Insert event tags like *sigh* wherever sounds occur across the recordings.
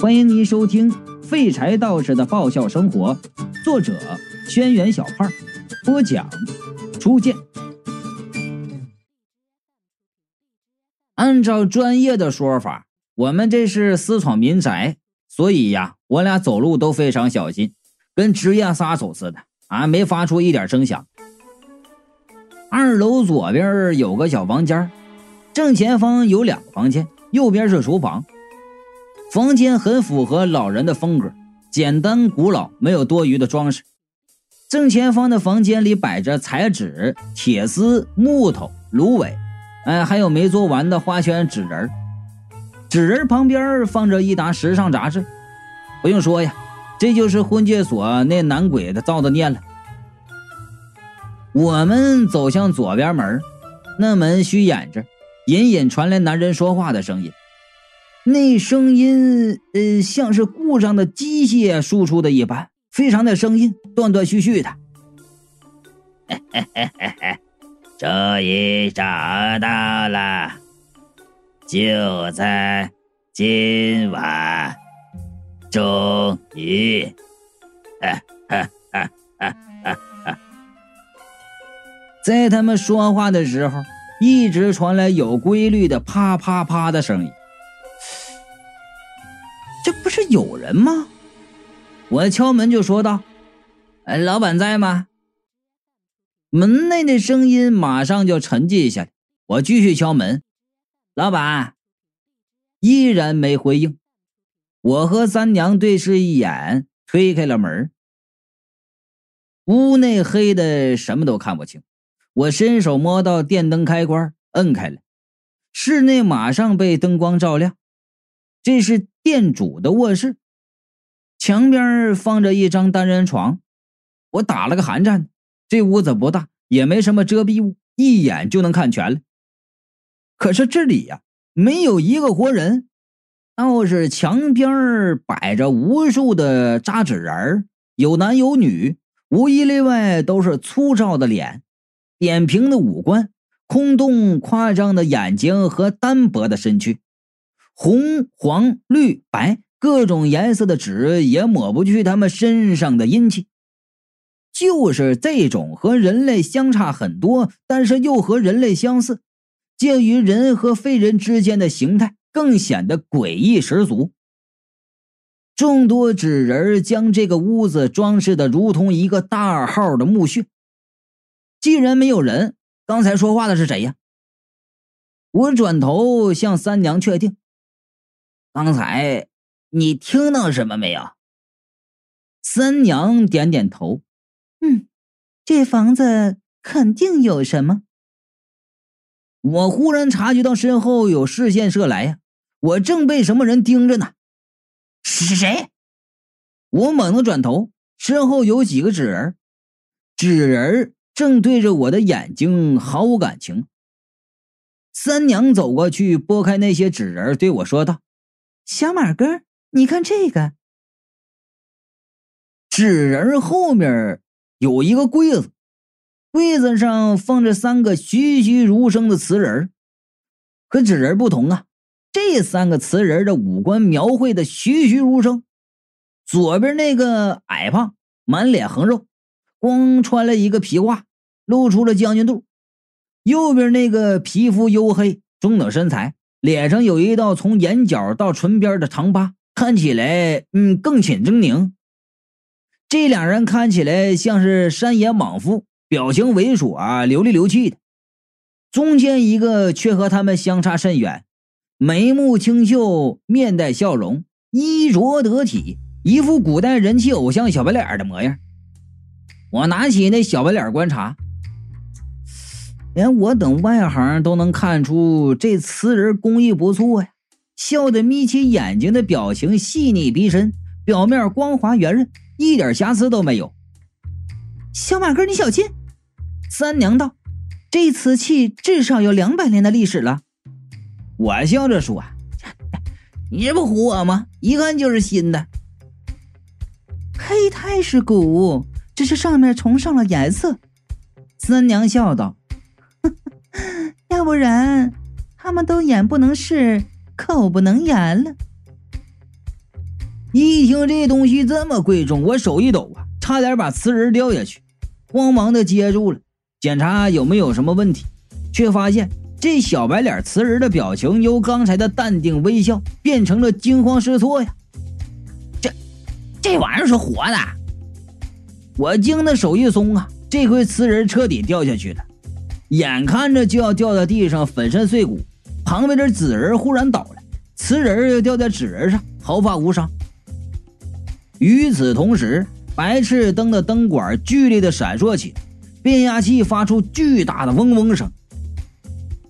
欢迎您收听《废柴道士的爆笑生活》，作者：轩辕小胖，播讲：初见。按照专业的说法，我们这是私闯民宅，所以呀，我俩走路都非常小心，跟职业杀手似的啊，没发出一点声响。二楼左边有个小房间，正前方有两个房间，右边是厨房。房间很符合老人的风格，简单古老，没有多余的装饰。正前方的房间里摆着彩纸、铁丝、木头、芦苇，哎，还有没做完的花圈纸人。纸人旁边放着一沓时尚杂志。不用说呀，这就是婚介所那男鬼的造的孽了。我们走向左边门，那门虚掩着，隐隐传来男人说话的声音。那声音，呃，像是故障的机械输出的一般，非常的生硬，断断续续的。*laughs* 终于找到了，就在今晚，终于，在他们说话的时候，一直传来有规律的啪啪啪的声音。这不是有人吗？我敲门就说道：“哎，老板在吗？”门内的声音马上就沉寂下来。我继续敲门，老板依然没回应。我和三娘对视一眼，推开了门。屋内黑的什么都看不清。我伸手摸到电灯开关，摁开了，室内马上被灯光照亮。这是店主的卧室，墙边放着一张单人床。我打了个寒战。这屋子不大，也没什么遮蔽物，一眼就能看全了。可是这里呀，没有一个活人，倒是墙边摆着无数的扎纸人有男有女，无一例外都是粗糙的脸，扁平的五官，空洞夸张的眼睛和单薄的身躯。红、黄、绿、白，各种颜色的纸也抹不去他们身上的阴气。就是这种和人类相差很多，但是又和人类相似，介于人和非人之间的形态，更显得诡异十足。众多纸人将这个屋子装饰的如同一个大号的墓穴。既然没有人，刚才说话的是谁呀？我转头向三娘确定。刚才你听到什么没有？三娘点点头，嗯，这房子肯定有什么。我忽然察觉到身后有视线射来呀，我正被什么人盯着呢？是谁？我猛地转头，身后有几个纸人，纸人正对着我的眼睛，毫无感情。三娘走过去，拨开那些纸人，对我说道。小马哥，你看这个纸人后面有一个柜子，柜子上放着三个栩栩如生的瓷人和纸人不同啊，这三个瓷人的五官描绘的栩栩如生。左边那个矮胖，满脸横肉，光穿了一个皮褂，露出了将军肚；右边那个皮肤黝黑，中等身材。脸上有一道从眼角到唇边的长疤，看起来嗯更显狰狞。这两人看起来像是山野莽夫，表情猥琐啊、流里流气的。中间一个却和他们相差甚远，眉目清秀，面带笑容，衣着得体，一副古代人气偶像小白脸的模样。我拿起那小白脸观察。连我等外行都能看出这瓷人工艺不错呀，笑得眯起眼睛的表情细腻逼真，表面光滑圆润，一点瑕疵都没有。小马哥，你小心！三娘道：“这瓷器至少有两百年的历史了。”我笑着说：“ *laughs* 你这不唬我吗？一看就是新的。黑胎是古，只是上面重上了颜色。”三娘笑道。要不然，他们都眼不能视，口不能言了。一听这东西这么贵重，我手一抖啊，差点把瓷人掉下去，慌忙的接住了，检查有没有什么问题，却发现这小白脸瓷人的表情由刚才的淡定微笑变成了惊慌失措呀！这这玩意儿是活的？我惊的手一松啊，这回瓷人彻底掉下去了，眼看着就要掉在地上粉身碎骨，旁边的纸人忽然倒了，瓷人又掉在纸人上，毫发无伤。与此同时，白炽灯的灯管剧烈的闪烁起，变压器发出巨大的嗡嗡声。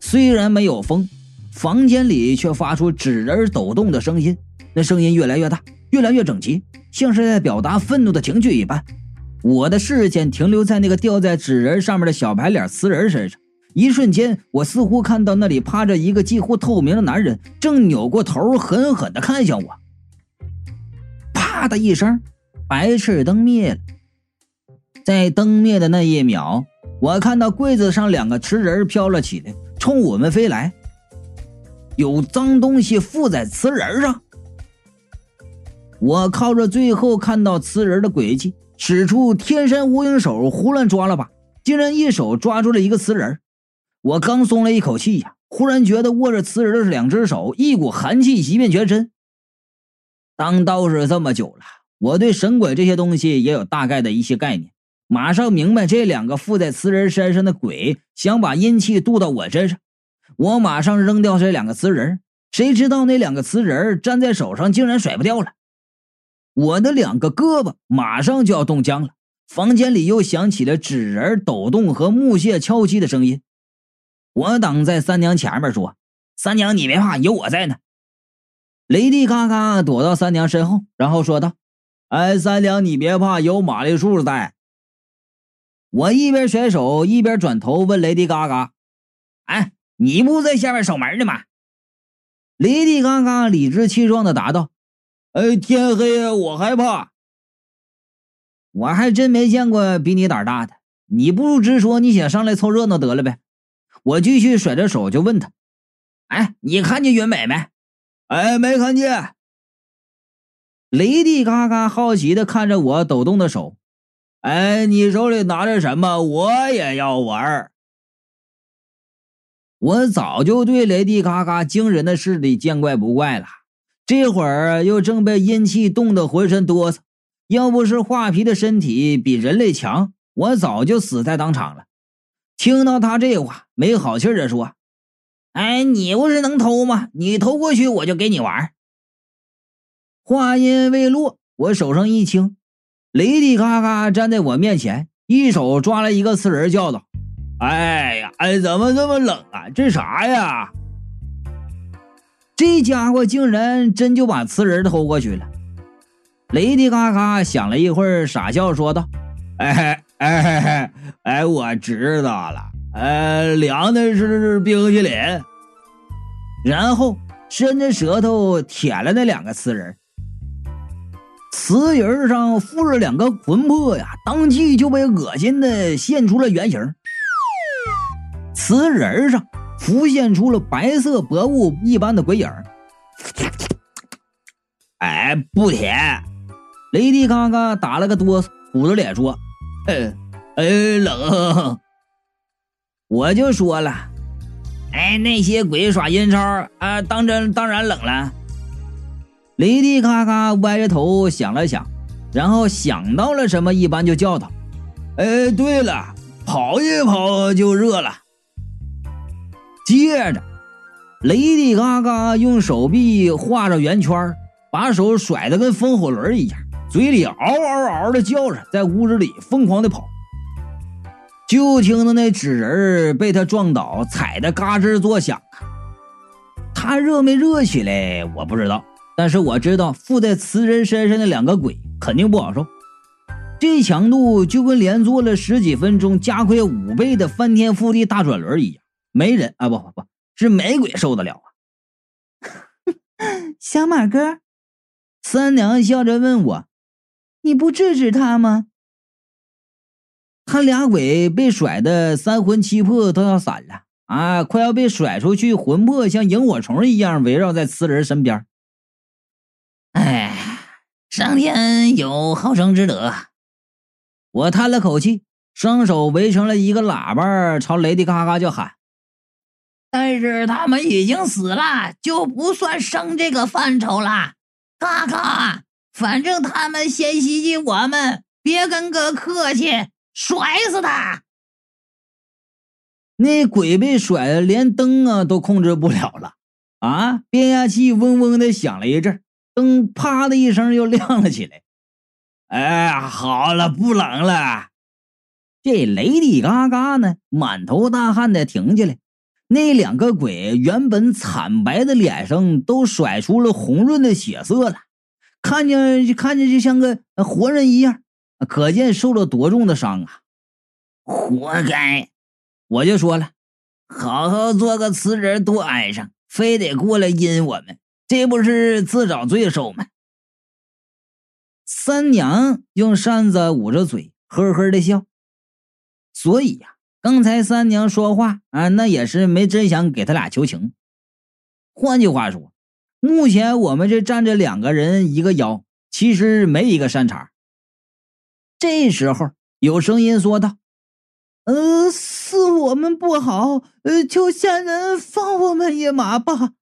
虽然没有风，房间里却发出纸人抖动的声音，那声音越来越大，越来越整齐，像是在表达愤怒的情绪一般。我的视线停留在那个吊在纸人上面的小白脸瓷人身上，一瞬间，我似乎看到那里趴着一个几乎透明的男人，正扭过头，狠狠地看向我。啪的一声，白炽灯灭了。在灯灭的那一秒，我看到柜子上两个瓷人飘了起来，冲我们飞来。有脏东西附在瓷人上。我靠着最后看到瓷人的轨迹，使出天山无影手，胡乱抓了把，竟然一手抓住了一个瓷人。我刚松了一口气呀，忽然觉得握着瓷人的是两只手，一股寒气袭遍全身。当道士这么久了，我对神鬼这些东西也有大概的一些概念。马上明白这两个附在瓷人身上的鬼想把阴气渡到我身上，我马上扔掉这两个瓷人。谁知道那两个瓷人粘在手上竟然甩不掉了，我的两个胳膊马上就要冻僵了。房间里又响起了纸人抖动和木屑敲击的声音。我挡在三娘前面说：“三娘，你别怕，有我在呢。”雷迪嘎嘎躲到三娘身后，然后说道：“哎，三娘，你别怕，有玛丽树在。”我一边甩手一边转头问雷迪嘎嘎：“哎，你不在下面守门呢吗？”雷迪嘎嘎理直气壮的答道：“哎，天黑我害怕。我还真没见过比你胆大的。你不如直说你想上来凑热闹得了呗。”我继续甩着手就问他：“哎，你看见云美没？”哎，没看见。雷迪嘎嘎好奇的看着我抖动的手。哎，你手里拿着什么？我也要玩。我早就对雷迪嘎嘎惊人的势力见怪不怪了，这会儿又正被阴气冻得浑身哆嗦。要不是画皮的身体比人类强，我早就死在当场了。听到他这话，没好气的说。哎，你不是能偷吗？你偷过去，我就给你玩。话音未落，我手上一轻，雷迪嘎嘎站在我面前，一手抓了一个瓷人，叫道：“哎呀，哎，怎么这么冷啊？这啥呀？”这家伙竟然真就把瓷人偷过去了。雷迪嘎嘎想了一会儿，傻笑说道：“哎哎哎，我知道了。”呃，凉的是冰淇淋，然后伸着舌头舔了那两个瓷人，瓷人上附着两个魂魄呀，当即就被恶心的现出了原形。瓷人上浮现出了白色薄雾一般的鬼影。哎，不甜！雷迪嘎嘎打了个哆嗦，捂着脸说：“哎哎，冷。”我就说了，哎，那些鬼耍阴招啊，当真当然冷了。雷迪咔咔歪着头想了想，然后想到了什么，一般就叫道：“哎，对了，跑一跑就热了。”接着，雷迪嘎嘎用手臂画着圆圈，把手甩得跟风火轮一样，嘴里嗷嗷嗷的叫着，在屋子里疯狂的跑。就听到那纸人被他撞倒，踩得嘎吱作响啊！他热没热起来我不知道，但是我知道附在瓷人身上的两个鬼肯定不好受。这强度就跟连做了十几分钟加快五倍的翻天覆地大转轮一样，没人啊不不不是没鬼受得了啊！*laughs* 小马哥，三娘笑着问我：“你不制止他吗？”他俩鬼被甩的三魂七魄都要散了啊！快要被甩出去，魂魄像萤火虫一样围绕在瓷人身边。哎，上天有好生之德。我叹了口气，双手围成了一个喇叭，朝雷迪嘎嘎就喊：“但是他们已经死了，就不算生这个范畴了。嘎嘎，反正他们先袭击我们，别跟哥客气，甩死他！”那鬼被甩的连灯啊都控制不了了，啊！变压器嗡嗡的响了一阵，灯啪的一声又亮了起来。哎，好了，不冷了。这雷迪嘎嘎呢，满头大汗的停下来。那两个鬼原本惨白的脸上都甩出了红润的血色了，看见看见就像个活人一样，可见受了多重的伤啊！活该！我就说了，好好做个瓷人多挨上，非得过来阴我们，这不是自找罪受吗？三娘用扇子捂着嘴，呵呵的笑。所以呀，刚才三娘说话啊，那也是没真想给他俩求情。换句话说，目前我们这站着两个人一个妖，其实没一个善茬。这时候有声音说道。呃，是我们不好，呃，求仙人放我们一马吧。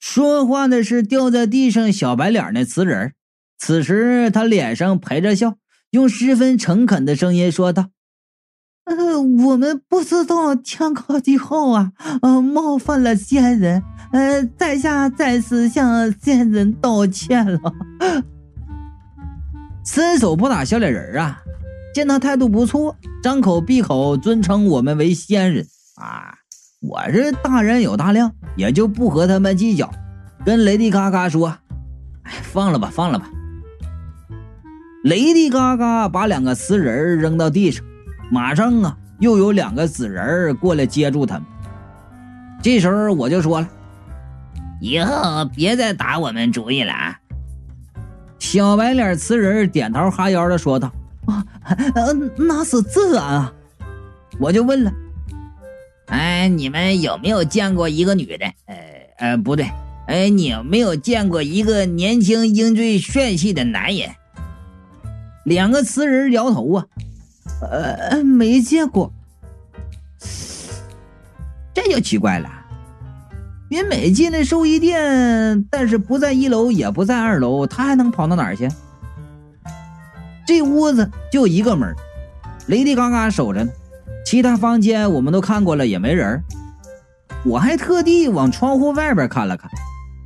说话的是掉在地上小白脸那瓷人，此时他脸上陪着笑，用十分诚恳的声音说道：“呃，我们不知道天高地厚啊，呃，冒犯了仙人，呃，在下再次向仙人道歉了。*laughs* 伸手不打笑脸人啊。”见他态度不错，张口闭口尊称我们为仙人啊！我这大人有大量，也就不和他们计较，跟雷迪嘎嘎说：“哎，放了吧，放了吧。”雷迪嘎嘎把两个瓷人扔到地上，马上啊，又有两个紫人过来接住他们。这时候我就说了：“以后别再打我们主意了。”啊！”小白脸瓷人点头哈腰的说道。啊，那是自然啊！我就问了，哎，你们有没有见过一个女的？呃呃，不对，哎，你有没有见过一个年轻英俊帅气的男人？两个瓷人摇头啊，呃，没见过。这就奇怪了，云美进了兽医店，但是不在一楼，也不在二楼，他还能跑到哪儿去？这屋子就一个门，雷迪嘎嘎守着呢。其他房间我们都看过了，也没人。我还特地往窗户外边看了看，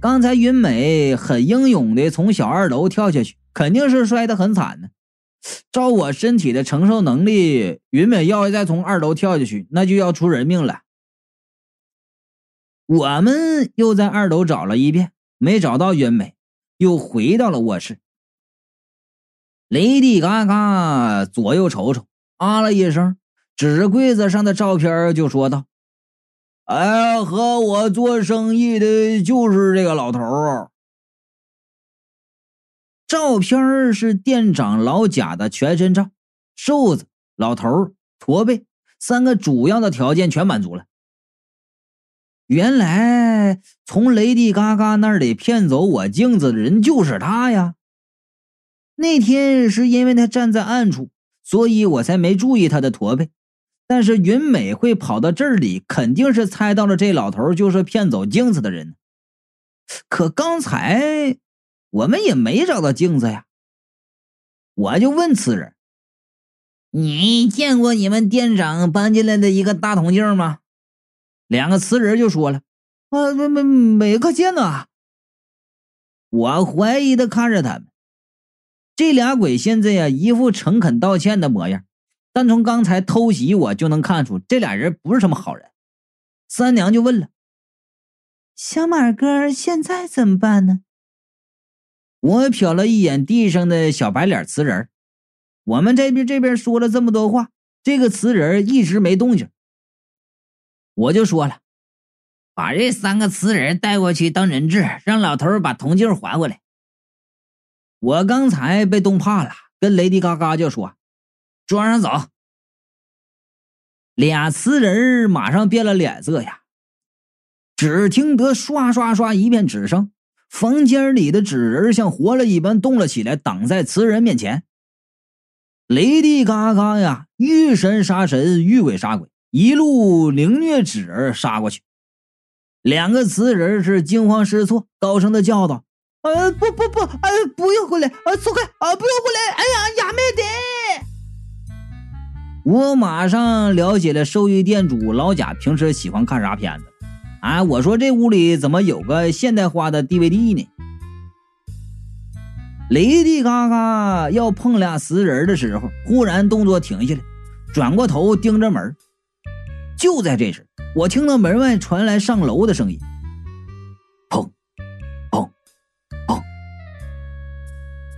刚才云美很英勇的从小二楼跳下去，肯定是摔得很惨呢。照我身体的承受能力，云美要是再从二楼跳下去，那就要出人命了。我们又在二楼找了一遍，没找到云美，又回到了卧室。雷迪嘎嘎左右瞅瞅，啊了一声，指着柜子上的照片就说道：“哎，和我做生意的就是这个老头儿。照片是店长老贾的全身照，瘦子、老头、驼背三个主要的条件全满足了。原来从雷迪嘎嘎那里骗走我镜子的人就是他呀！”那天是因为他站在暗处，所以我才没注意他的驼背。但是云美会跑到这里，肯定是猜到了这老头就是骗走镜子的人。可刚才我们也没找到镜子呀。我就问此人：“你见过你们店长搬进来的一个大铜镜吗？”两个瓷人就说了：“啊，没没没看见呢。”我怀疑的看着他们。这俩鬼现在呀，一副诚恳道歉的模样，但从刚才偷袭我就能看出，这俩人不是什么好人。三娘就问了：“小马哥现在怎么办呢？”我瞟了一眼地上的小白脸瓷人，我们这边这边说了这么多话，这个瓷人一直没动静。我就说了：“把这三个瓷人带过去当人质，让老头把铜镜还回来。”我刚才被冻怕了，跟雷迪嘎嘎就说：“装上走。”俩瓷人马上变了脸色呀。只听得唰唰唰一片纸声，房间里的纸人像活了一般动了起来，挡在瓷人面前。雷地嘎嘎呀，遇神杀神，遇鬼杀鬼，一路凌虐纸人杀过去。两个瓷人是惊慌失措，高声的叫道：“呃，不不不，呃，不要过来，呃，走开，啊，不要过来！哎呀，亚美得！”我马上了解了寿衣店主老贾平时喜欢看啥片子。啊，我说这屋里怎么有个现代化的 DVD 呢？雷迪嘎嘎要碰俩死人的时候，忽然动作停下来，转过头盯着门。就在这时，我听到门外传来上楼的声音，砰，砰，砰。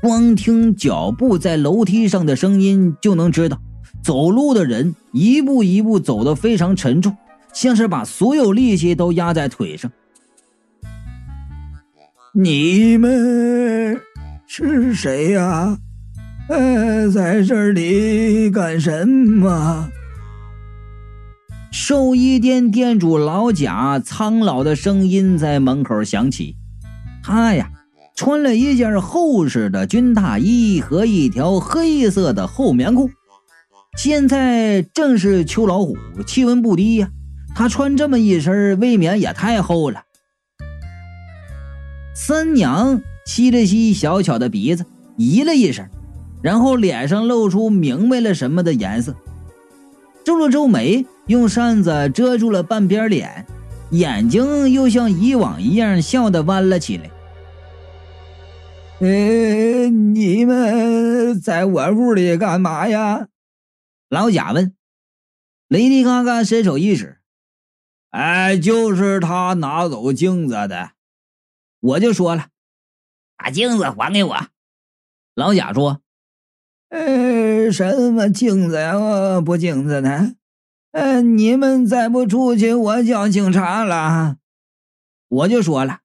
光听脚步在楼梯上的声音，就能知道走路的人一步一步走得非常沉重。像是把所有力气都压在腿上。你们是谁呀？呃，在这里干什么？寿衣店店主老贾苍老的声音在门口响起。他呀，穿了一件厚实的军大衣和一条黑色的厚棉裤。现在正是秋老虎，气温不低呀。他穿这么一身，未免也太厚了。三娘吸了吸小巧的鼻子，咦了一声，然后脸上露出明白了什么的颜色，皱了皱眉，用扇子遮住了半边脸，眼睛又像以往一样笑得弯了起来。呃，你们在我屋里干嘛呀？老贾问。雷迪嘎嘎伸手一指。哎，就是他拿走镜子的，我就说了，把镜子还给我。老贾说：“呃，什么镜子呀？不镜子的？呃，你们再不出去，我叫警察了。”我就说了：“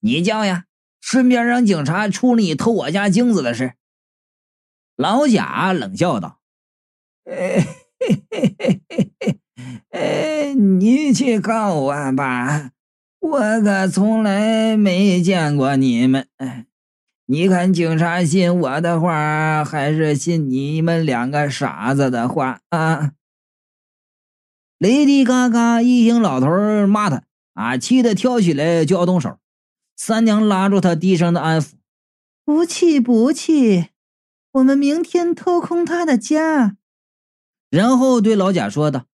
你叫呀，顺便让警察处理偷我家镜子的事。”老贾冷笑道：“嘿嘿嘿嘿嘿嘿。”哎，你去告我吧，我可从来没见过你们。你看，警察信我的话，还是信你们两个傻子的话啊？雷迪嘎嘎一听老头骂他啊，气得跳起来就要动手。三娘拉住他，低声的安抚：“不气不气，我们明天偷空他的家。”然后对老贾说道。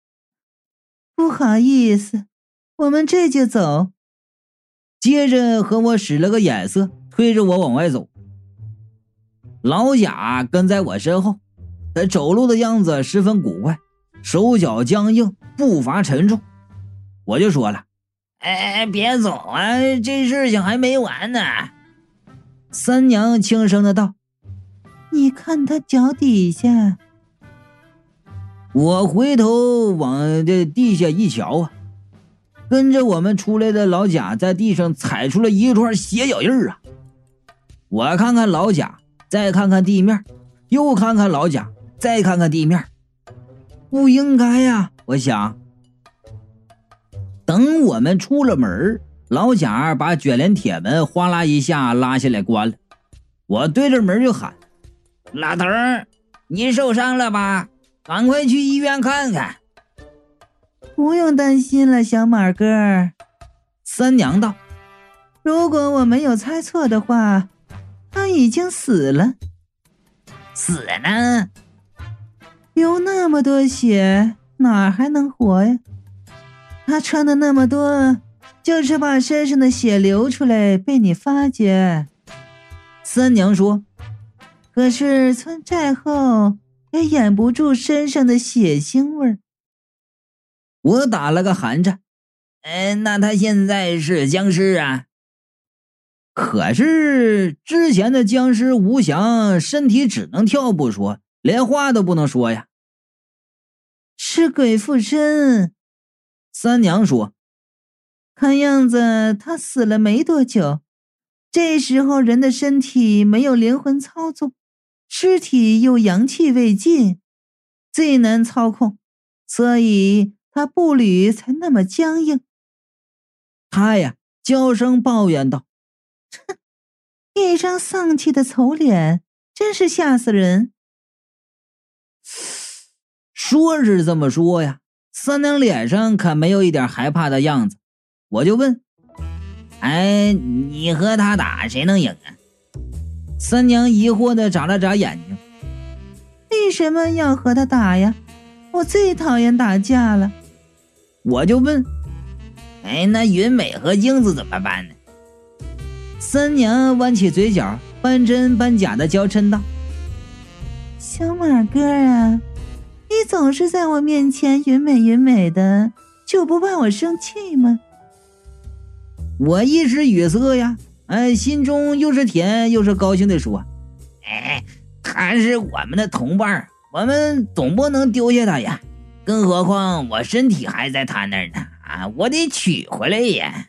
不好意思，我们这就走。接着和我使了个眼色，推着我往外走。老贾跟在我身后，他走路的样子十分古怪，手脚僵硬，步伐沉重。我就说了：“哎，别走啊，这事情还没完呢。”三娘轻声的道：“你看他脚底下。”我回头往这地下一瞧啊，跟着我们出来的老贾在地上踩出了一串血脚印啊！我看看老贾，再看看地面，又看看老贾，再看看地面，不应该呀！我想。等我们出了门，老贾把卷帘铁门哗啦一下拉下来关了。我对着门就喊：“老头儿，你受伤了吧？”赶快去医院看看。不用担心了，小马哥。三娘道：“如果我没有猜错的话，他已经死了。死呢？流那么多血，哪还能活呀？他穿的那么多，就是怕身上的血流出来被你发觉。”三娘说：“可是村寨后。”也掩不住身上的血腥味儿。我打了个寒颤。哎，那他现在是僵尸啊？可是之前的僵尸吴翔身体只能跳不说，连话都不能说呀。是鬼附身。三娘说：“看样子他死了没多久。这时候人的身体没有灵魂操纵。”尸体又阳气未尽，最难操控，所以他步履才那么僵硬。他呀，娇声抱怨道：“哼，一张丧气的丑脸，真是吓死人。*sniffs* 说是这么说呀，三娘脸上可没有一点害怕的样子。我就问：“哎，你和他打，谁能赢啊？”三娘疑惑的眨了眨眼睛：“为什么要和他打呀？我最讨厌打架了。”我就问：“哎，那云美和英子怎么办呢？”三娘弯起嘴角，半真半假的娇嗔道：“小马哥啊。”你总是在我面前云美云美的，就不怕我生气吗？我一时语塞呀，哎，心中又是甜又是高兴的说：“哎，他是我们的同伴，我们总不能丢下他呀。更何况我身体还在他那儿呢，啊，我得取回来呀。”